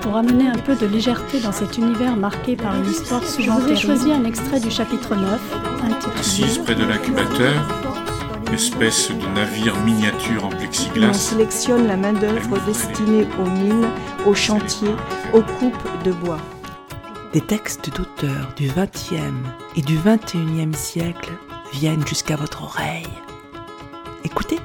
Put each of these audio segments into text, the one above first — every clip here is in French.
Pour amener un peu de légèreté dans cet univers marqué par une histoire souvent J'ai choisi un extrait du chapitre 9, intitulé Assise près de l'incubateur, espèce de navire miniature en plexiglas. On sélectionne la main-d'œuvre destinée aux mines, aux chantiers, aux coupes de bois. Des textes d'auteurs du XXe et du XXIe siècle viennent jusqu'à votre oreille. Écoutez.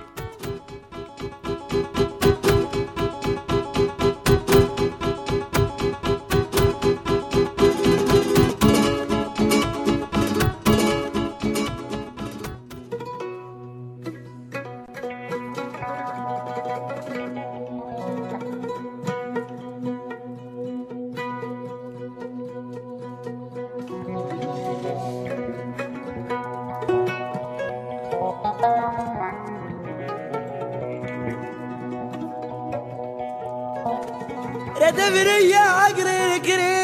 دبرية عقري الكريم.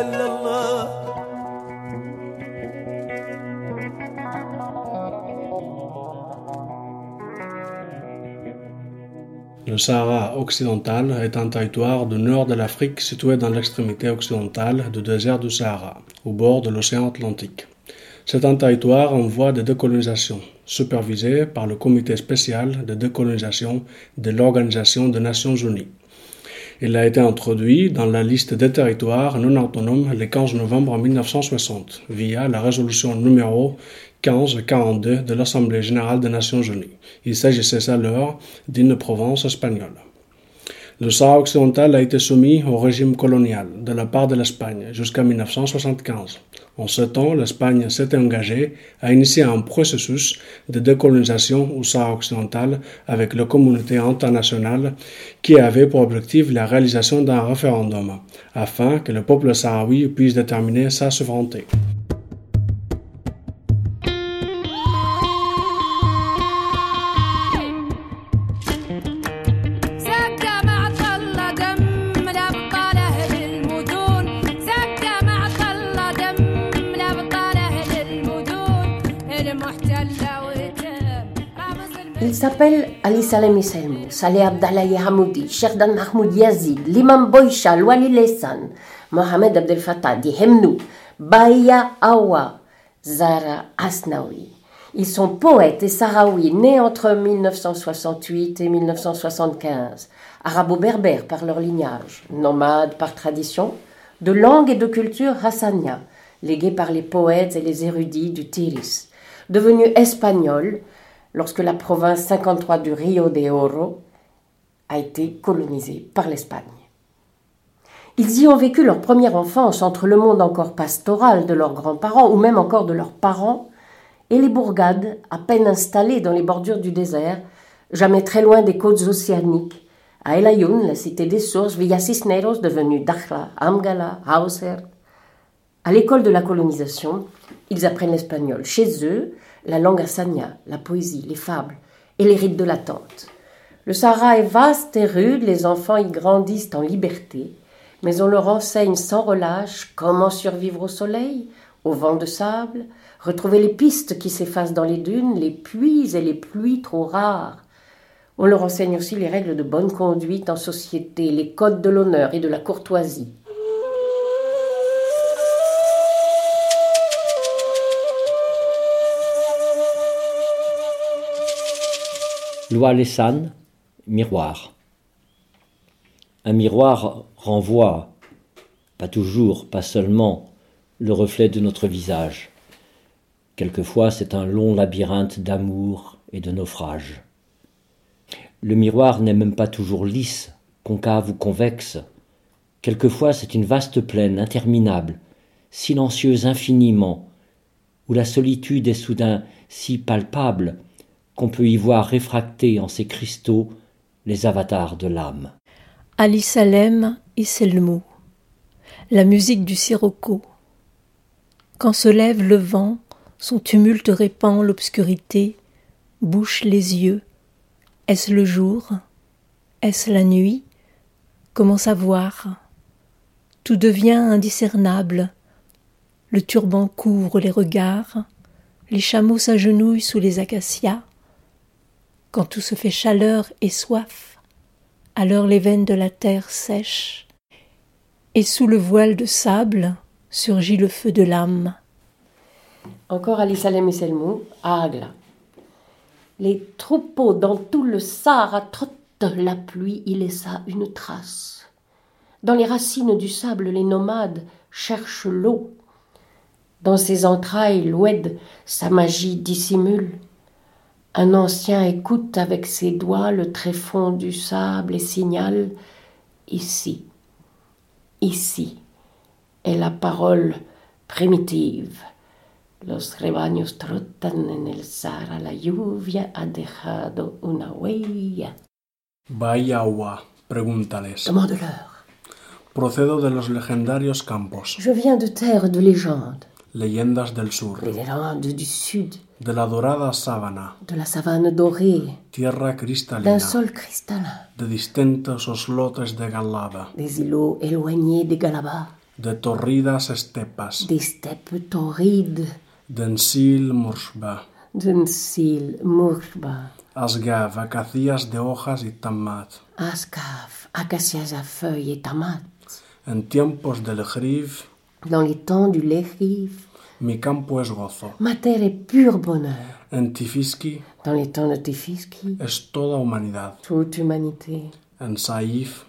إلا الله Le Sahara occidental est un territoire du nord de l'Afrique situé dans l'extrémité occidentale du désert du Sahara, au bord de l'océan Atlantique. C'est un territoire en voie de décolonisation, supervisé par le Comité spécial de décolonisation de l'Organisation des Nations Unies. Il a été introduit dans la liste des territoires non autonomes le 15 novembre 1960 via la résolution numéro 1542 de l'Assemblée générale des Nations unies. Il s'agissait alors d'une province espagnole. Le Sahara occidental a été soumis au régime colonial de la part de l'Espagne jusqu'à 1975. En ce temps, l'Espagne s'était engagée à initier un processus de décolonisation au Sahara occidental avec la communauté internationale qui avait pour objectif la réalisation d'un référendum afin que le peuple sahraoui puisse déterminer sa souveraineté. Il s'appelle Ali Salem Iselmou, Saleh Abdallah Hamoudi, Sherdan Mahmoud Yazid, l'imam Boïcha, Wali Lessan, Mohamed Abdel Fattah Di Hemnou, Bahia Awa, Zara Asnaoui. Ils sont poètes et sahraouis nés entre 1968 et 1975, arabo-berbères par leur lignage, nomades par tradition, de langue et de culture hassania, légués par les poètes et les érudits du Tiris, devenus espagnols lorsque la province 53 du Rio de Oro a été colonisée par l'Espagne. Ils y ont vécu leur première enfance entre le monde encore pastoral de leurs grands-parents ou même encore de leurs parents et les bourgades à peine installées dans les bordures du désert, jamais très loin des côtes océaniques, à El Ayoun, la cité des sources, Villa Cisneros devenue Dakhla, Amgala, Hauser. À l'école de la colonisation, ils apprennent l'espagnol. Chez eux, la langue hassania, la poésie, les fables et les rites de l'attente. Le Sahara est vaste et rude, les enfants y grandissent en liberté, Mais on leur enseigne sans relâche comment survivre au soleil, au vent de sable, retrouver les pistes qui s'effacent dans les dunes, les puits et les pluies trop rares. On leur enseigne aussi les règles de bonne conduite en société, les codes de l'honneur et de la courtoisie. Loi Lessan, miroir. Un miroir renvoie, pas toujours, pas seulement, le reflet de notre visage. Quelquefois c'est un long labyrinthe d'amour et de naufrage. Le miroir n'est même pas toujours lisse, concave ou convexe. Quelquefois c'est une vaste plaine interminable, silencieuse infiniment, où la solitude est soudain si palpable qu'on peut y voir réfractés en ces cristaux les avatars de l'âme. Ali Salem Iselmou La musique du sirocco. Quand se lève le vent, son tumulte répand l'obscurité, bouche les yeux. Est-ce le jour? Est-ce la nuit? Comment savoir? Tout devient indiscernable. Le turban couvre les regards, les chameaux s'agenouillent sous les acacias, quand tout se fait chaleur et soif, alors les veines de la terre sèchent, et sous le voile de sable surgit le feu de l'âme. Encore Ali Salem et Agla. Les troupeaux dans tout le Sahara trottent la pluie y laissa une trace. Dans les racines du sable, les nomades cherchent l'eau. Dans ses entrailles, l'oued sa magie dissimule. Un ancien écoute avec ses doigts le tréfonds du sable et signale Ici, ici est la parole primitive. Los rebaños trotan en el Sahara, la lluvia ha dejado una huella. Vaya agua, pregúntales. Demande-leur. Procedo de los legendarios campos. Je viens de terre de légende, Leyendas del sur. des Landes du Sud, De la dorada sábana. de la savane dorée, Tierra cristalina. d'un sol cristallin, De distintos oslotes de galada. des îlots éloignés des Galabas, De torridas estepas. des steppes torrides, Densil mursba. d'un cil mourba, Asgav, acacias de hojas y tamat. ascaf, acacias à feuilles et tomates. En tiempos del Hrif, Dans les temps du Lechif, mi campo es gozo. ma terre est pur bonheur. En Tifiski Dans les temps de Tefiski, es toda humanidad. toute humanité. En Saif,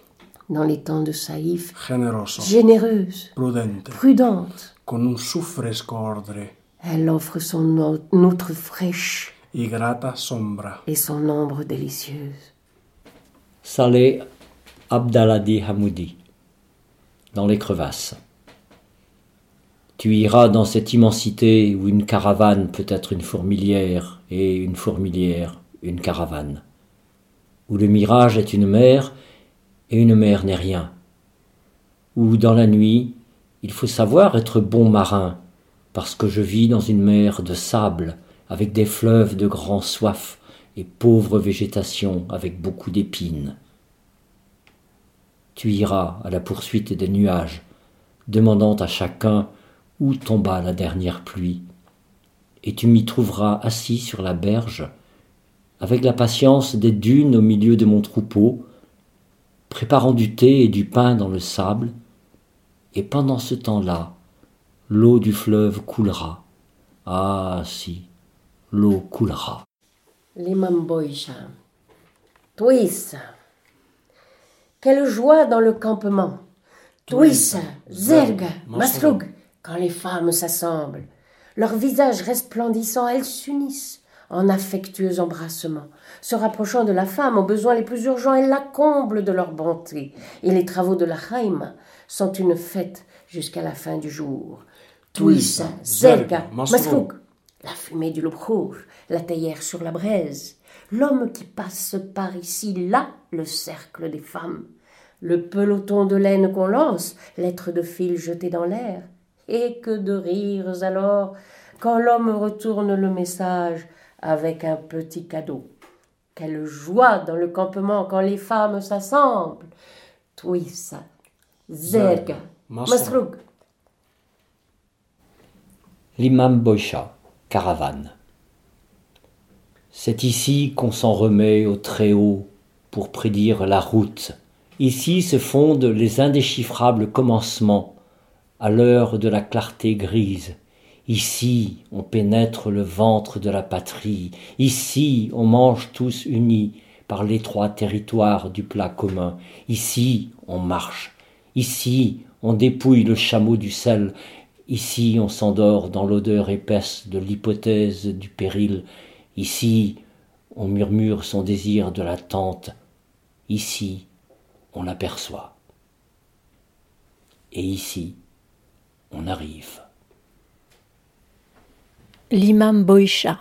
Dans les temps de Saïf, generoso, généreuse, prudente, prudente, con un su fresco ordre elle offre son outre fraîche y grata sombra. et son ombre délicieuse. Saleh Abdaladi Hamoudi, dans les crevasses. Tu iras dans cette immensité où une caravane peut être une fourmilière et une fourmilière une caravane, où le mirage est une mer et une mer n'est rien, où dans la nuit il faut savoir être bon marin, parce que je vis dans une mer de sable avec des fleuves de grand soif et pauvre végétation avec beaucoup d'épines. Tu iras à la poursuite des nuages, demandant à chacun où tomba la dernière pluie, et tu m'y trouveras assis sur la berge, avec la patience des dunes au milieu de mon troupeau, préparant du thé et du pain dans le sable, et pendant ce temps-là, l'eau du fleuve coulera. Ah si, l'eau coulera. Twissa. Quelle joie dans le campement. Twissa, Zerga, Masrug, quand les femmes s'assemblent. Leurs visages resplendissants, elles s'unissent en affectueux embrassements. Se rapprochant de la femme aux besoins les plus urgents, elles la comblent de leur bonté. Et les travaux de la Haïma sont une fête jusqu'à la fin du jour. Twissa, Zerga, Masrug. La fumée du loup la théière sur la braise, l'homme qui passe par ici, là, le cercle des femmes, le peloton de laine qu'on lance, l'être de fil jeté dans l'air. Et que de rires alors, quand l'homme retourne le message avec un petit cadeau. Quelle joie dans le campement quand les femmes s'assemblent. Twissa, Zerga. Masroug. L'imam Boïcha, caravane. C'est ici qu'on s'en remet au Très-Haut pour prédire la route. Ici se fondent les indéchiffrables commencements à l'heure de la clarté grise. Ici on pénètre le ventre de la patrie. Ici on mange tous unis par l'étroit territoire du plat commun. Ici on marche. Ici on dépouille le chameau du sel. Ici on s'endort dans l'odeur épaisse de l'hypothèse du péril. Ici, on murmure son désir de l'attente. Ici, on l'aperçoit. Et ici, on arrive. L'imam Boïcha.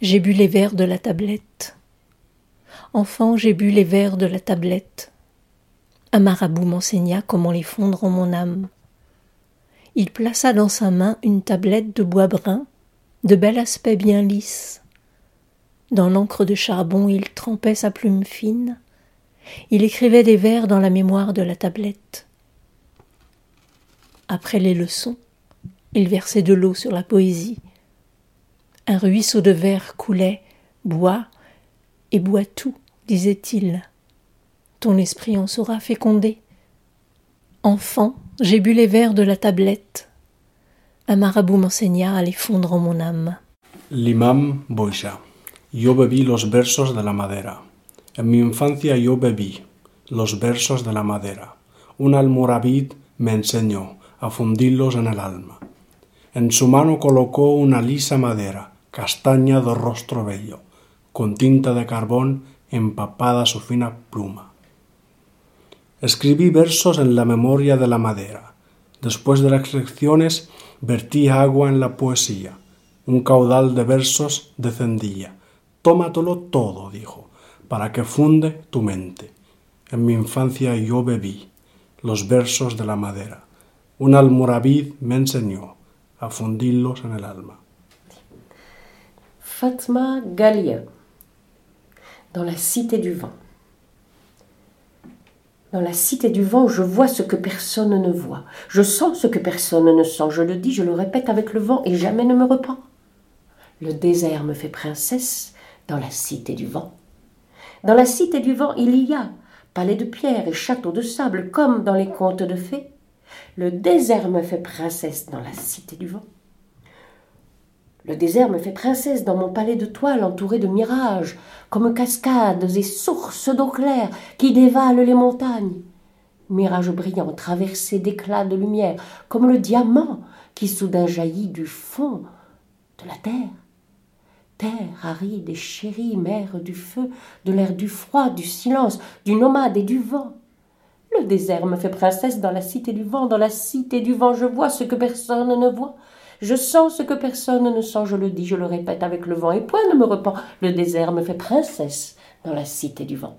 J'ai bu les verres de la tablette. Enfant, j'ai bu les verres de la tablette. Un marabout m'enseigna comment les fondre en mon âme. Il plaça dans sa main une tablette de bois brun de bel aspect bien lisse. Dans l'encre de charbon, il trempait sa plume fine. Il écrivait des vers dans la mémoire de la tablette. Après les leçons, il versait de l'eau sur la poésie. Un ruisseau de vers coulait, bois et bois tout, disait-il. Ton esprit en sera fécondé. Enfant, j'ai bu les vers de la tablette. Un marabout m'enseigna à les fondre en mon âme. L'imam Boisha. Yo bebí los versos de la madera. En mi infancia yo bebí los versos de la madera. Un almoravid me enseñó a fundirlos en el alma. En su mano colocó una lisa madera, castaña de rostro bello, con tinta de carbón empapada su fina pluma. Escribí versos en la memoria de la madera. Después de las lecciones vertí agua en la poesía. Un caudal de versos descendía. Tómatelo todo, dijo, para que funde tu mente. En mi infancia yo bebí los versos de la madera. Un almoravid me enseñó a en el alma. Fatma Galia, dans la cité du vent. Dans la cité du vent, je vois ce que personne ne voit. Je sens ce que personne ne sent. Je le dis, je le répète avec le vent et jamais ne me repens. Le désert me fait princesse dans la cité du vent. Dans la cité du vent, il y a palais de pierre et châteaux de sable comme dans les contes de fées. Le désert me fait princesse dans la cité du vent. Le désert me fait princesse dans mon palais de toile entouré de mirages, comme cascades et sources d'eau claire qui dévalent les montagnes. Mirages brillants traversés d'éclats de lumière, comme le diamant qui soudain jaillit du fond de la terre. Terre aride et chérie, mer du feu, de l'air du froid, du silence, du nomade et du vent. Le désert me fait princesse dans la cité du vent, dans la cité du vent je vois ce que personne ne voit. Je sens ce que personne ne sent, je le dis, je le répète avec le vent, et point ne me repent. Le désert me fait princesse dans la cité du vent.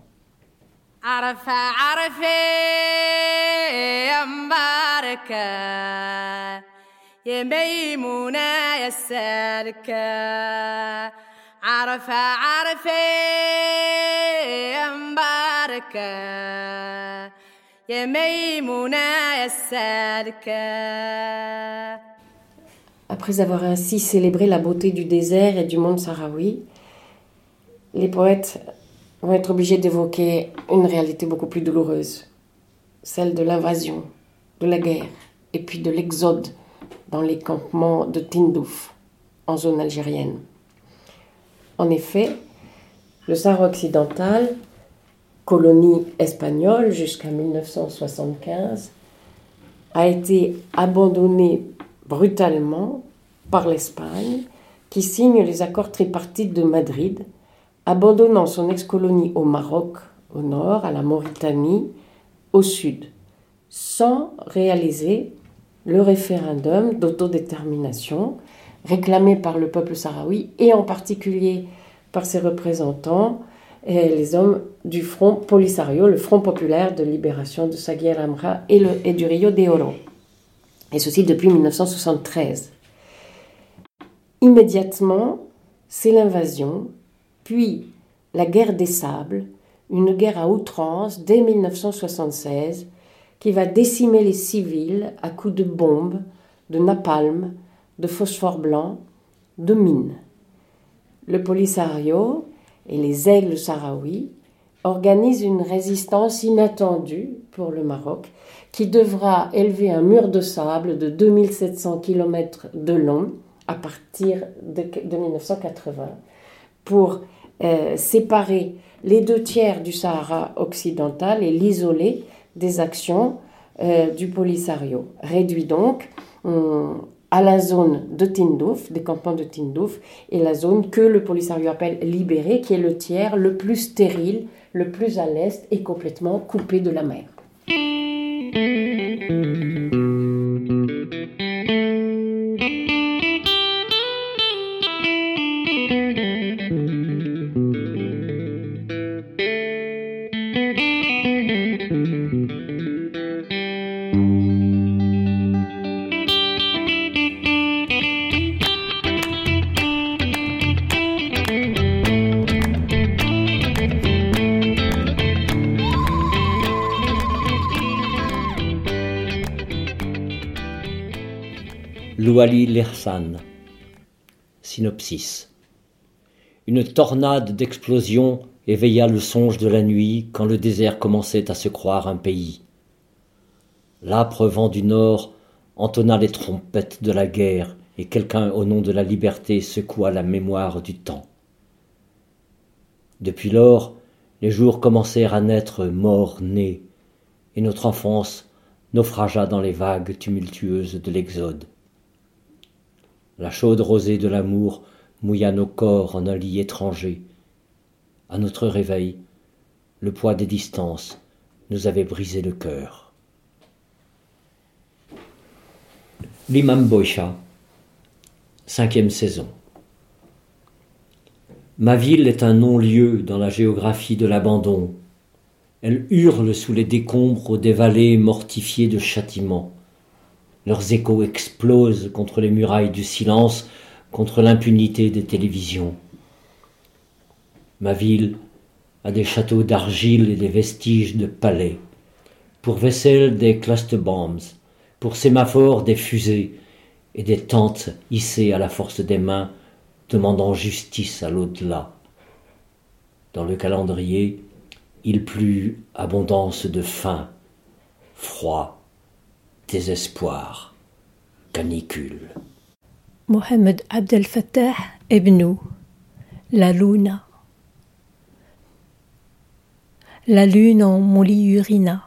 Après avoir ainsi célébré la beauté du désert et du monde sahraoui, les poètes vont être obligés d'évoquer une réalité beaucoup plus douloureuse, celle de l'invasion, de la guerre et puis de l'exode dans les campements de Tindouf, en zone algérienne. En effet, le Sahara occidental, colonie espagnole jusqu'à 1975, a été abandonné brutalement par l'Espagne, qui signe les accords tripartites de Madrid, abandonnant son ex-colonie au Maroc au nord, à la Mauritanie au sud, sans réaliser le référendum d'autodétermination réclamé par le peuple sahraoui et en particulier par ses représentants, et les hommes du Front Polisario, le Front populaire de libération de Saguier Amra et, du Rio de Oro et ceci depuis 1973. Immédiatement, c'est l'invasion, puis la guerre des sables, une guerre à outrance dès 1976 qui va décimer les civils à coups de bombes, de napalm, de phosphore blanc, de mines. Le Polisario et les aigles sahraouis organisent une résistance inattendue pour le Maroc qui devra élever un mur de sable de 2700 km de long à partir de, 1980 pour euh, séparer les deux tiers du Sahara occidental et l'isoler des actions euh, du Polisario. Réduit donc à la zone de Tindouf, des campements de Tindouf, et la zone que le Polisario appelle libérée, qui est le tiers le plus stérile, le plus à l'est et complètement coupé de la mer. Louali Lersan. Synopsis. Une tornade d'explosions éveilla le songe de la nuit quand le désert commençait à se croire un pays. L'âpre vent du nord entonna les trompettes de la guerre et quelqu'un au nom de la liberté secoua la mémoire du temps. Depuis lors, les jours commencèrent à naître morts-nés, et notre enfance naufragea dans les vagues tumultueuses de l'Exode. La chaude rosée de l'amour mouilla nos corps en un lit étranger. À notre réveil, le poids des distances nous avait brisé le cœur. L'imam Boisha, cinquième saison. Ma ville est un non-lieu dans la géographie de l'abandon. Elle hurle sous les décombres des vallées mortifiées de châtiments. Leurs échos explosent contre les murailles du silence, contre l'impunité des télévisions. Ma ville a des châteaux d'argile et des vestiges de palais, pour vaisselle des cluster bombs, pour sémaphores des fusées et des tentes hissées à la force des mains, demandant justice à l'au-delà. Dans le calendrier, il plut abondance de faim, froid, désespoir, canicule. Mohamed Abdel Fattah Ebnou, La Luna. La lune en mon urina.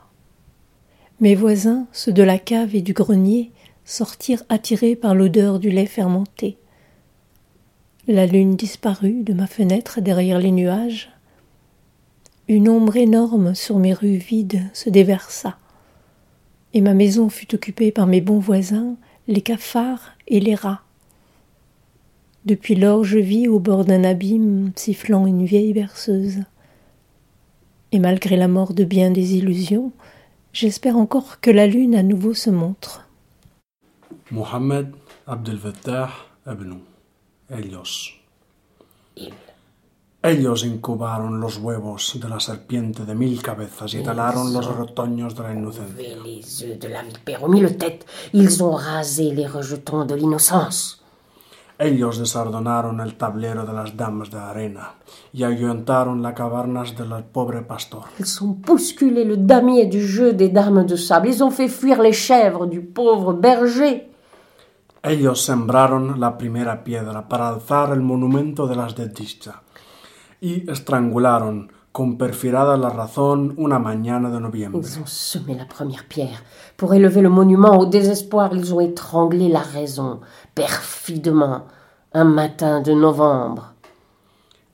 Mes voisins, ceux de la cave et du grenier, sortirent attirés par l'odeur du lait fermenté. La lune disparut de ma fenêtre derrière les nuages. Une ombre énorme sur mes rues vides se déversa et ma maison fut occupée par mes bons voisins, les cafards et les rats. Depuis lors je vis au bord d'un abîme sifflant une vieille berceuse. Et malgré la mort de bien des illusions, j'espère encore que la lune à nouveau se montre. Mohamed Abdel Fattah Elios. Ellos incubaron los huevos de la serpiente de mil cabezas y talaron los retoños de la inocencia. Les œufs de la vipère aux mille têtes, ils ont rasé les rejetons de l'innocence. Ellos desardonaron el tablero de las damas de arena y ahuyentaron las cavernas del pobre pastor. Ils ont bousculé le damier du jeu des dames de sable, ils ont fait fuir les chèvres du pauvre berger. Ellos sembraron la primera piedra para alzar el monumento de las desdichas y estrangularon con perfidada la razón una mañana de noviembre. Ils ont semé la première pierre. Pour élever le monument au désespoir, ils ont étranglé la raison, perfidement, un matin de novembre.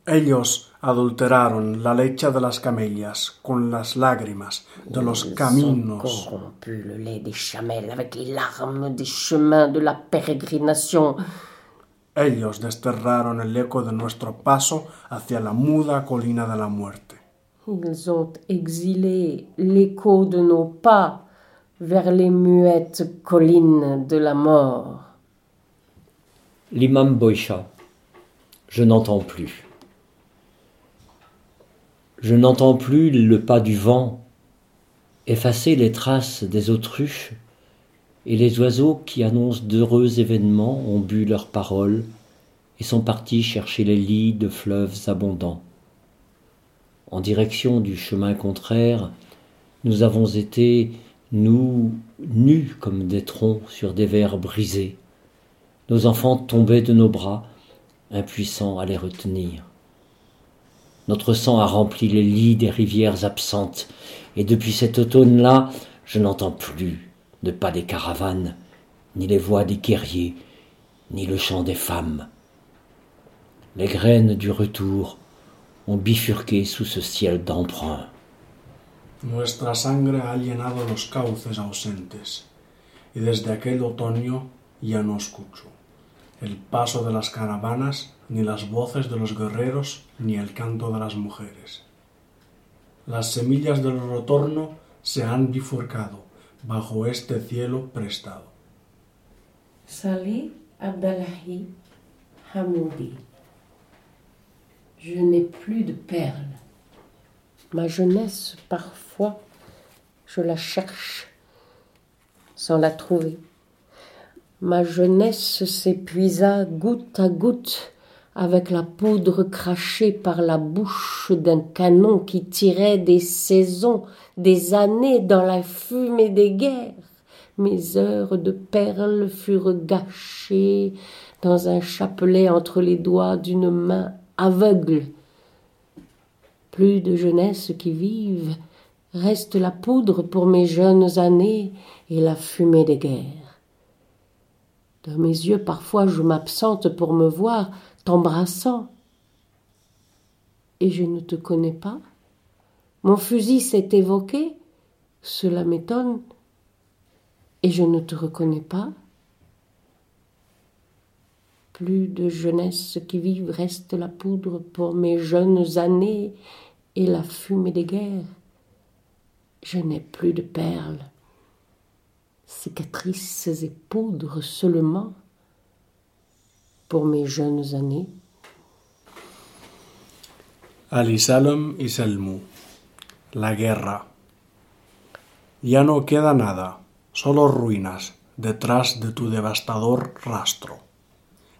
Ellos adulteraron la leche de las camellas con las lágrimas de los Ils caminos. ont corrompu le lait des chamelles avec les larmes des chemins de la pérégrination. Ellos desterraron el eco de nuestro paso hacia la muda colina de la muerte. Ils ont exilé l'écho de nos pas vers les muettes collines de la mort. L'imam Boisha. Je n'entends plus. Je n'entends plus le pas du vent, effacer les traces des autruches, et les oiseaux qui annoncent d'heureux événements ont bu leurs paroles et sont partis chercher les lits de fleuves abondants. En direction du chemin contraire, nous avons été, nous, nus comme des troncs sur des verres brisés. Nos enfants tombaient de nos bras, impuissants à les retenir. Notre sang a rempli les lits des rivières absentes, et depuis cet automne-là, je n'entends plus de pas des caravanes, ni les voix des guerriers, ni le chant des femmes. Les graines du retour ont bifurqué sous ce ciel d'emprunt. Nuestra sangre ha llenado los cauces ausentes, y desde aquel otoño ya no escucho el paso de las caravanas, ni las voces de los guerreros, ni el canto de las mujeres. Las semillas del retorno se han bifurcado bajo este cielo prestado. Salih Abdallahi Hamoudi. Je n'ai plus de perles. Ma jeunesse, parfois, je la cherche sans la trouver. Ma jeunesse s'épuisa goutte à goutte avec la poudre crachée par la bouche d'un canon qui tirait des saisons, des années dans la fumée des guerres. Mes heures de perles furent gâchées dans un chapelet entre les doigts d'une main aveugle. Plus de jeunesse qui vive, reste la poudre pour mes jeunes années et la fumée des guerres. De mes yeux, parfois, je m'absente pour me voir t'embrassant. Et je ne te connais pas. Mon fusil s'est évoqué. Cela m'étonne. Et je ne te reconnais pas. Plus de jeunesse qui vive reste la poudre pour mes jeunes années et la fumée des guerres. Je n'ai plus de perles cicatrices et poudres seulement pour mes jeunes années. Y Selmu. La guerra. Ya no queda nada, solo ruinas detrás de tu devastador rastro.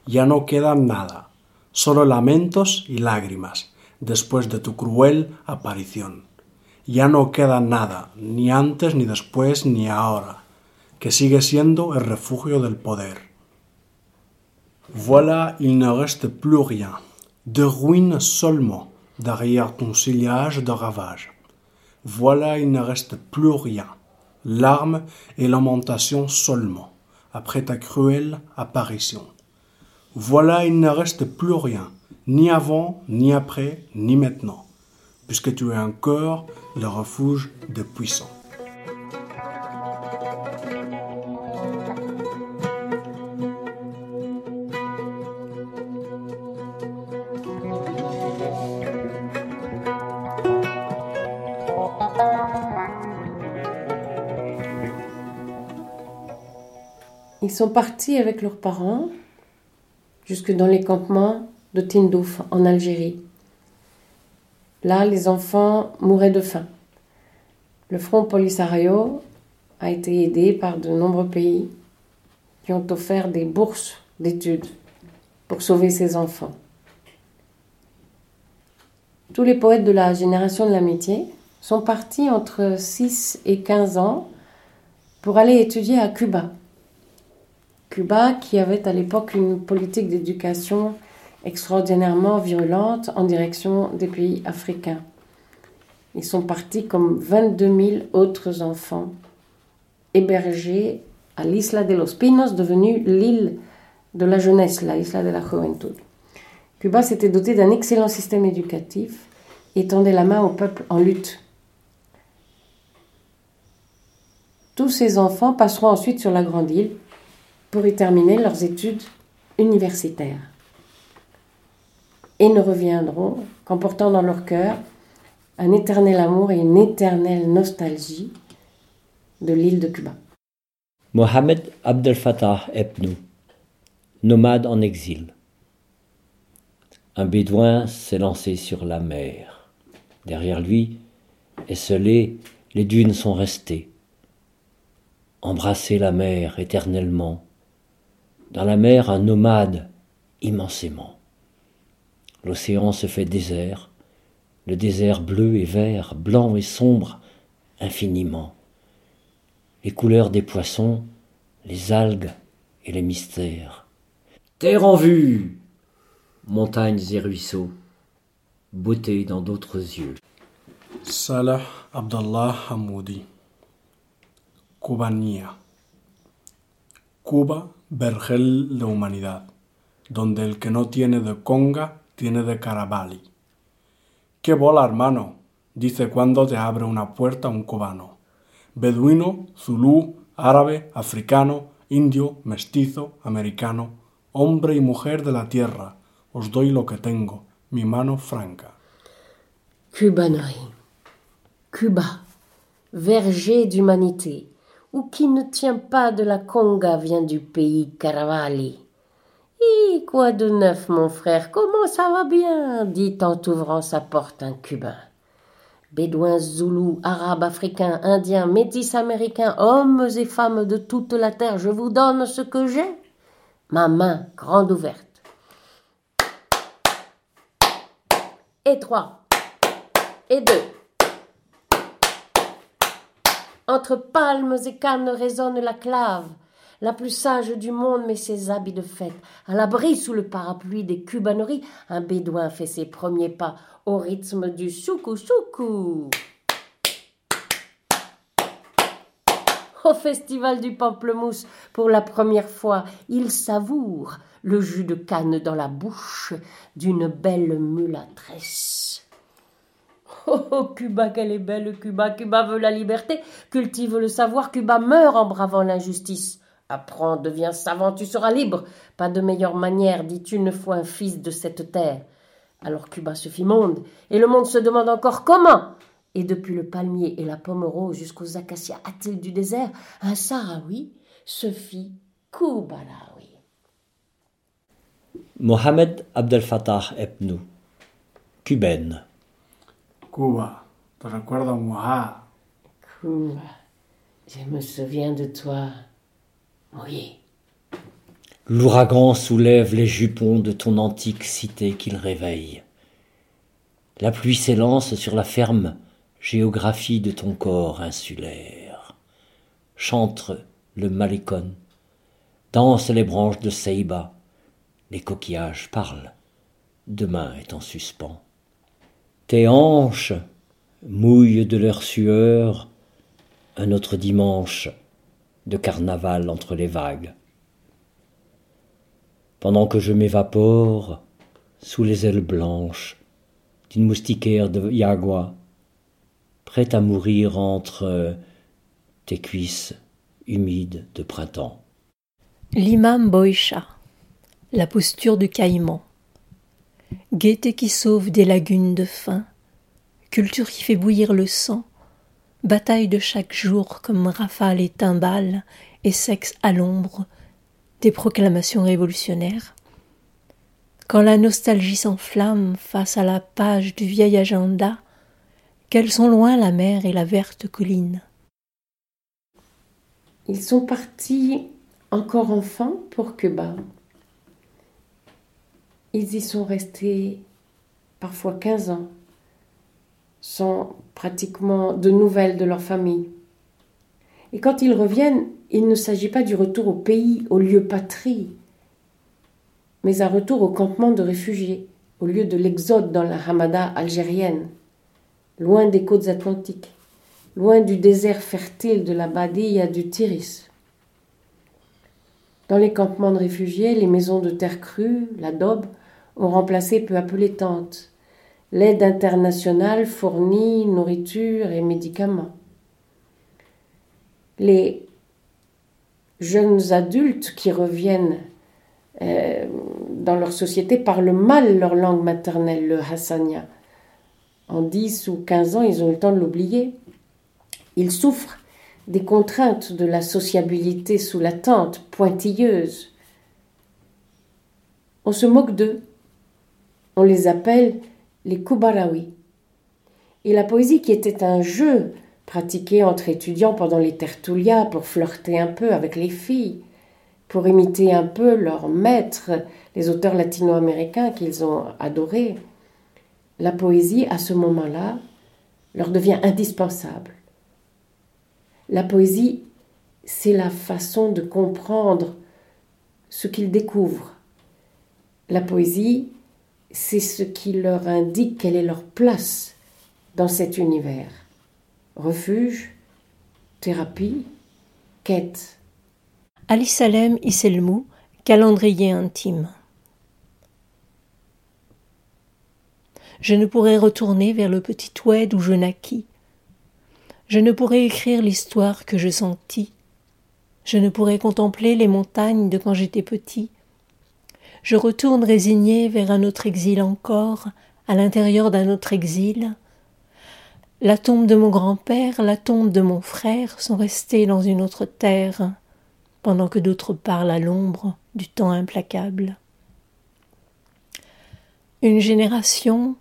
Ya no queda nada, solo lamentos y lágrimas después de tu cruel aparición. Ya no queda nada, ni antes, ni después, ni ahora que sigue siendo el refugio del poder. Voilà, il ne reste plus rien, de ruines seulement derrière ton sillage de ravages. Voilà, il ne reste plus rien, larmes et lamentations seulement, après ta cruelle apparition. Voilà, il ne reste plus rien, ni avant, ni après, ni maintenant, puisque tu es encore le refuge des puissants. Ils sont partis avec leurs parents jusque dans les campements de Tindouf en Algérie. Là, les enfants mouraient de faim. Le Front Polisario a été aidé par de nombreux pays qui ont offert des bourses d'études pour sauver ces enfants. Tous les poètes de la génération de l'amitié sont partis entre 6 et 15 ans pour aller étudier à Cuba. Cuba qui avait à l'époque une politique d'éducation extraordinairement virulente en direction des pays africains. Ils sont partis comme 22 000 autres enfants hébergés à l'Isla de los Pinos, devenue l'île de la jeunesse, la Isla de la Juventud. Cuba s'était doté d'un excellent système éducatif et tendait la main au peuple en lutte. Tous ces enfants passeront ensuite sur la grande île pour y terminer leurs études universitaires et ne reviendront qu'en portant dans leur cœur un éternel amour et une éternelle nostalgie de l'île de Cuba. Mohamed Abdel Fattah Ebnou, nomade en exil. Un bédouin s'est lancé sur la mer. Derrière lui, esselé, les dunes sont restées. Embrasser la mer éternellement. Dans la mer, un nomade immensément. L'océan se fait désert, le désert bleu et vert, blanc et sombre, infiniment. Les couleurs des poissons, les algues et les mystères. Terre en vue, montagnes et ruisseaux, beauté dans d'autres yeux. Salah Abdallah Hamoudi. Cubanía. Cuba, vergel de humanidad, donde el que no tiene de conga tiene de Caravalli. ¡Qué bola, hermano! dice cuando te abre una puerta un cubano. Beduino, zulú, árabe, africano, indio, mestizo, americano, hombre y mujer de la tierra, os doy lo que tengo, mi mano franca. Cubanerie. Cuba, verger d'humanité, ou qui ne tient pas de la conga vient du pays Caravali. Et quoi de neuf, mon frère Comment ça va bien dit en ouvrant sa porte un Cubain. Bédouins, Zoulous, Arabes, Africains, Indiens, Métis américains, hommes et femmes de toute la terre, je vous donne ce que j'ai. Ma main grande ouverte. Et trois. Et deux. Entre palmes et cannes résonne la clave. La plus sage du monde met ses habits de fête. À l'abri sous le parapluie des cubaneries, un bédouin fait ses premiers pas au rythme du soukou soukou. Au festival du pamplemousse, pour la première fois, il savoure le jus de canne dans la bouche d'une belle mulâtresse. Oh, oh, Cuba, qu'elle est belle, Cuba. Cuba veut la liberté, cultive le savoir. Cuba meurt en bravant l'injustice. Apprends, deviens savant, tu seras libre. Pas de meilleure manière, dit une fois un fils de cette terre. Alors Cuba se fit monde, et le monde se demande encore comment. Et depuis le palmier et la pomme rose jusqu'aux acacias hâtés du désert, un Sahraoui se fit Kubalaoui. Mohamed Abdel Fattah Ebnou, cubaine. Cuba, te recuerdo moi. Cuba, je me souviens de toi. Oui. L'ouragan soulève les jupons de ton antique cité qu'il réveille. La pluie s'élance sur la ferme géographie de ton corps insulaire. Chante le malécon, danse les branches de Seiba, les coquillages parlent, demain est en suspens. Tes hanches mouillent de leur sueur un autre dimanche de carnaval entre les vagues. Pendant que je m'évapore sous les ailes blanches d'une moustiquaire de Yagua, prête à mourir entre tes cuisses humides de printemps. L'imam Boïcha, la posture du caïman. Gaieté qui sauve des lagunes de faim, culture qui fait bouillir le sang, bataille de chaque jour comme rafale et timbales et sexe à l'ombre, des proclamations révolutionnaires. Quand la nostalgie s'enflamme face à la page du vieil agenda, qu'elles sont loin la mer et la verte colline. Ils sont partis encore enfants pour Cuba. Ils y sont restés parfois 15 ans, sans pratiquement de nouvelles de leur famille. Et quand ils reviennent, il ne s'agit pas du retour au pays, au lieu patrie, mais un retour au campement de réfugiés, au lieu de l'exode dans la Hamada algérienne loin des côtes atlantiques, loin du désert fertile de la Badia du Tiris. Dans les campements de réfugiés, les maisons de terre crue, la daube, ont remplacé peu à peu les tentes. L'aide internationale fournit nourriture et médicaments. Les jeunes adultes qui reviennent euh, dans leur société parlent mal leur langue maternelle, le hassania en 10 ou 15 ans, ils ont eu le temps de l'oublier. Ils souffrent des contraintes de la sociabilité sous la tente, pointilleuse. On se moque d'eux. On les appelle les Kubarawi. Et la poésie, qui était un jeu pratiquée entre étudiants pendant les tertulias pour flirter un peu avec les filles, pour imiter un peu leurs maîtres, les auteurs latino-américains qu'ils ont adorés. La poésie, à ce moment-là, leur devient indispensable. La poésie, c'est la façon de comprendre ce qu'ils découvrent. La poésie, c'est ce qui leur indique quelle est leur place dans cet univers. Refuge, thérapie, quête. Ali Salem Iselmou, calendrier intime. Je ne pourrais retourner vers le petit oued où je naquis. Je ne pourrais écrire l'histoire que je sentis. Je ne pourrais contempler les montagnes de quand j'étais petit. Je retourne résigné vers un autre exil encore, à l'intérieur d'un autre exil. La tombe de mon grand-père, la tombe de mon frère sont restées dans une autre terre, pendant que d'autres parlent à l'ombre du temps implacable. Une génération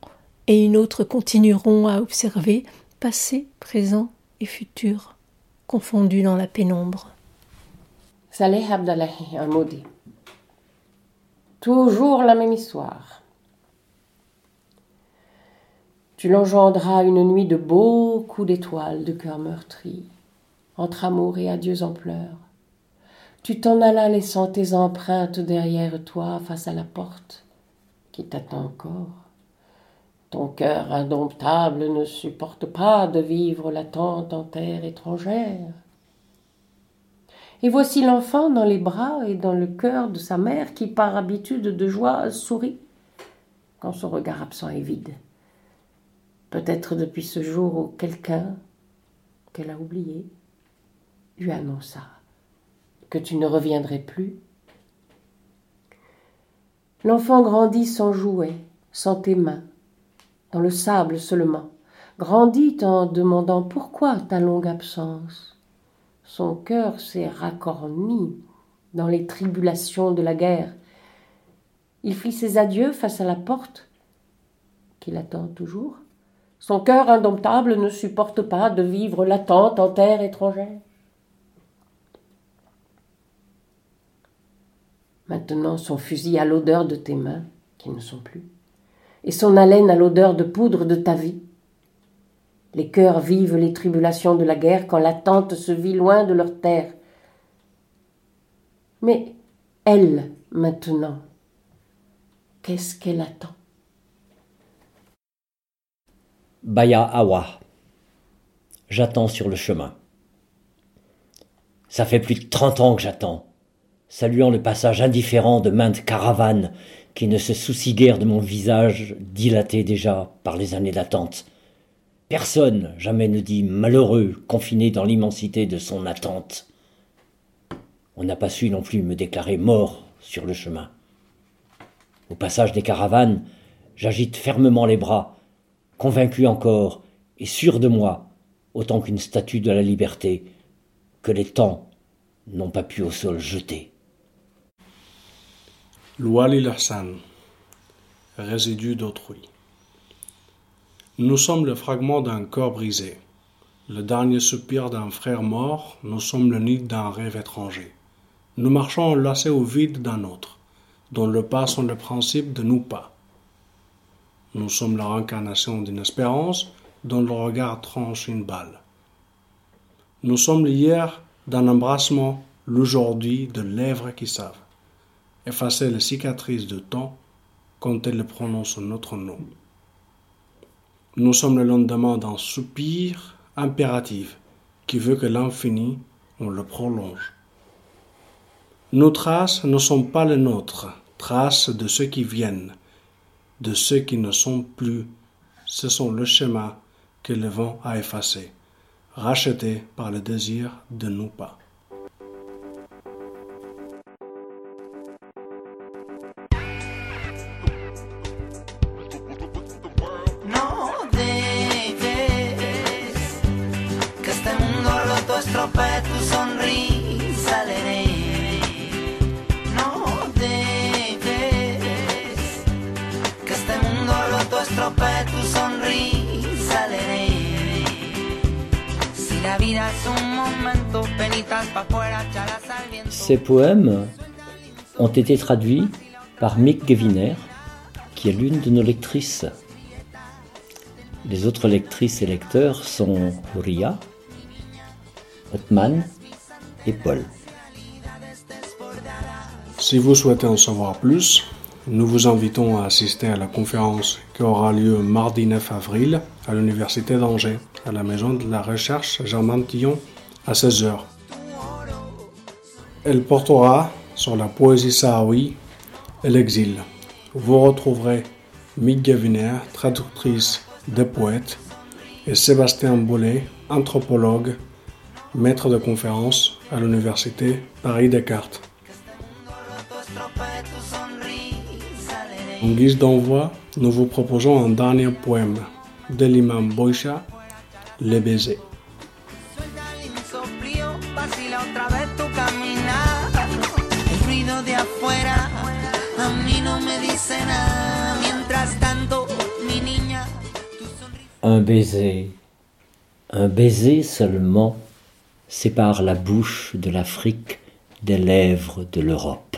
et une autre continueront à observer passé, présent et futur, confondus dans la pénombre. Toujours la même histoire. Tu l'engendras une nuit de beaux coups d'étoiles de cœur meurtri, entre amour et adieux en pleurs. Tu t'en allas laissant tes empreintes derrière toi face à la porte qui t'attend encore. Ton cœur indomptable ne supporte pas de vivre l'attente en terre étrangère. Et voici l'enfant dans les bras et dans le cœur de sa mère qui, par habitude de joie, sourit quand son regard absent est vide. Peut-être depuis ce jour où quelqu'un qu'elle a oublié lui annonça que tu ne reviendrais plus. L'enfant grandit sans jouet, sans tes mains, dans le sable seulement, grandit en demandant pourquoi ta longue absence. Son cœur s'est racorni dans les tribulations de la guerre. Il fit ses adieux face à la porte qu'il attend toujours. Son cœur indomptable ne supporte pas de vivre l'attente en terre étrangère. Maintenant son fusil a l'odeur de tes mains, qui ne sont plus et son haleine a l'odeur de poudre de ta vie. Les cœurs vivent les tribulations de la guerre quand l'attente se vit loin de leur terre. Mais elle, maintenant, qu'est-ce qu'elle attend? Baya Awa. J'attends sur le chemin. Ça fait plus de trente ans que j'attends, saluant le passage indifférent de maintes caravanes qui ne se soucie guère de mon visage dilaté déjà par les années d'attente. Personne jamais ne dit malheureux confiné dans l'immensité de son attente. On n'a pas su non plus me déclarer mort sur le chemin. Au passage des caravanes, j'agite fermement les bras, convaincu encore et sûr de moi, autant qu'une statue de la liberté, que les temps n'ont pas pu au sol jeter. Louali Hassan, résidu d'autrui. Nous sommes le fragment d'un corps brisé, le dernier soupir d'un frère mort, nous sommes le nid d'un rêve étranger. Nous marchons enlacés au vide d'un autre, dont le pas sont le principe de nous pas. Nous sommes la réincarnation d'une espérance dont le regard tranche une balle. Nous sommes l'hier d'un embrassement, l'aujourd'hui de lèvres qui savent effacer les cicatrices de temps quand elles prononcent notre nom. Nous sommes le lendemain d'un soupir impératif qui veut que l'infini, on le prolonge. Nos traces ne sont pas les nôtres, traces de ceux qui viennent, de ceux qui ne sont plus. Ce sont le schéma que le vent a effacé, racheté par le désir de nous pas. Ces poèmes ont été traduits par Mick Geviner, qui est l'une de nos lectrices. Les autres lectrices et lecteurs sont Ria, Otman et Paul. Si vous souhaitez en savoir plus, nous vous invitons à assister à la conférence qui aura lieu mardi 9 avril à l'Université d'Angers, à la Maison de la Recherche Germain Tillon, à 16h. Elle portera sur la poésie sahraoui et l'exil. Vous retrouverez Mick Gaviner, traductrice des poètes, et Sébastien Bollet, anthropologue, maître de conférence à l'Université Paris-Descartes. En guise d'envoi, nous vous proposons un dernier poème de l'imam Boisha, Les baisers. Un baiser, un baiser seulement sépare la bouche de l'Afrique des lèvres de l'Europe.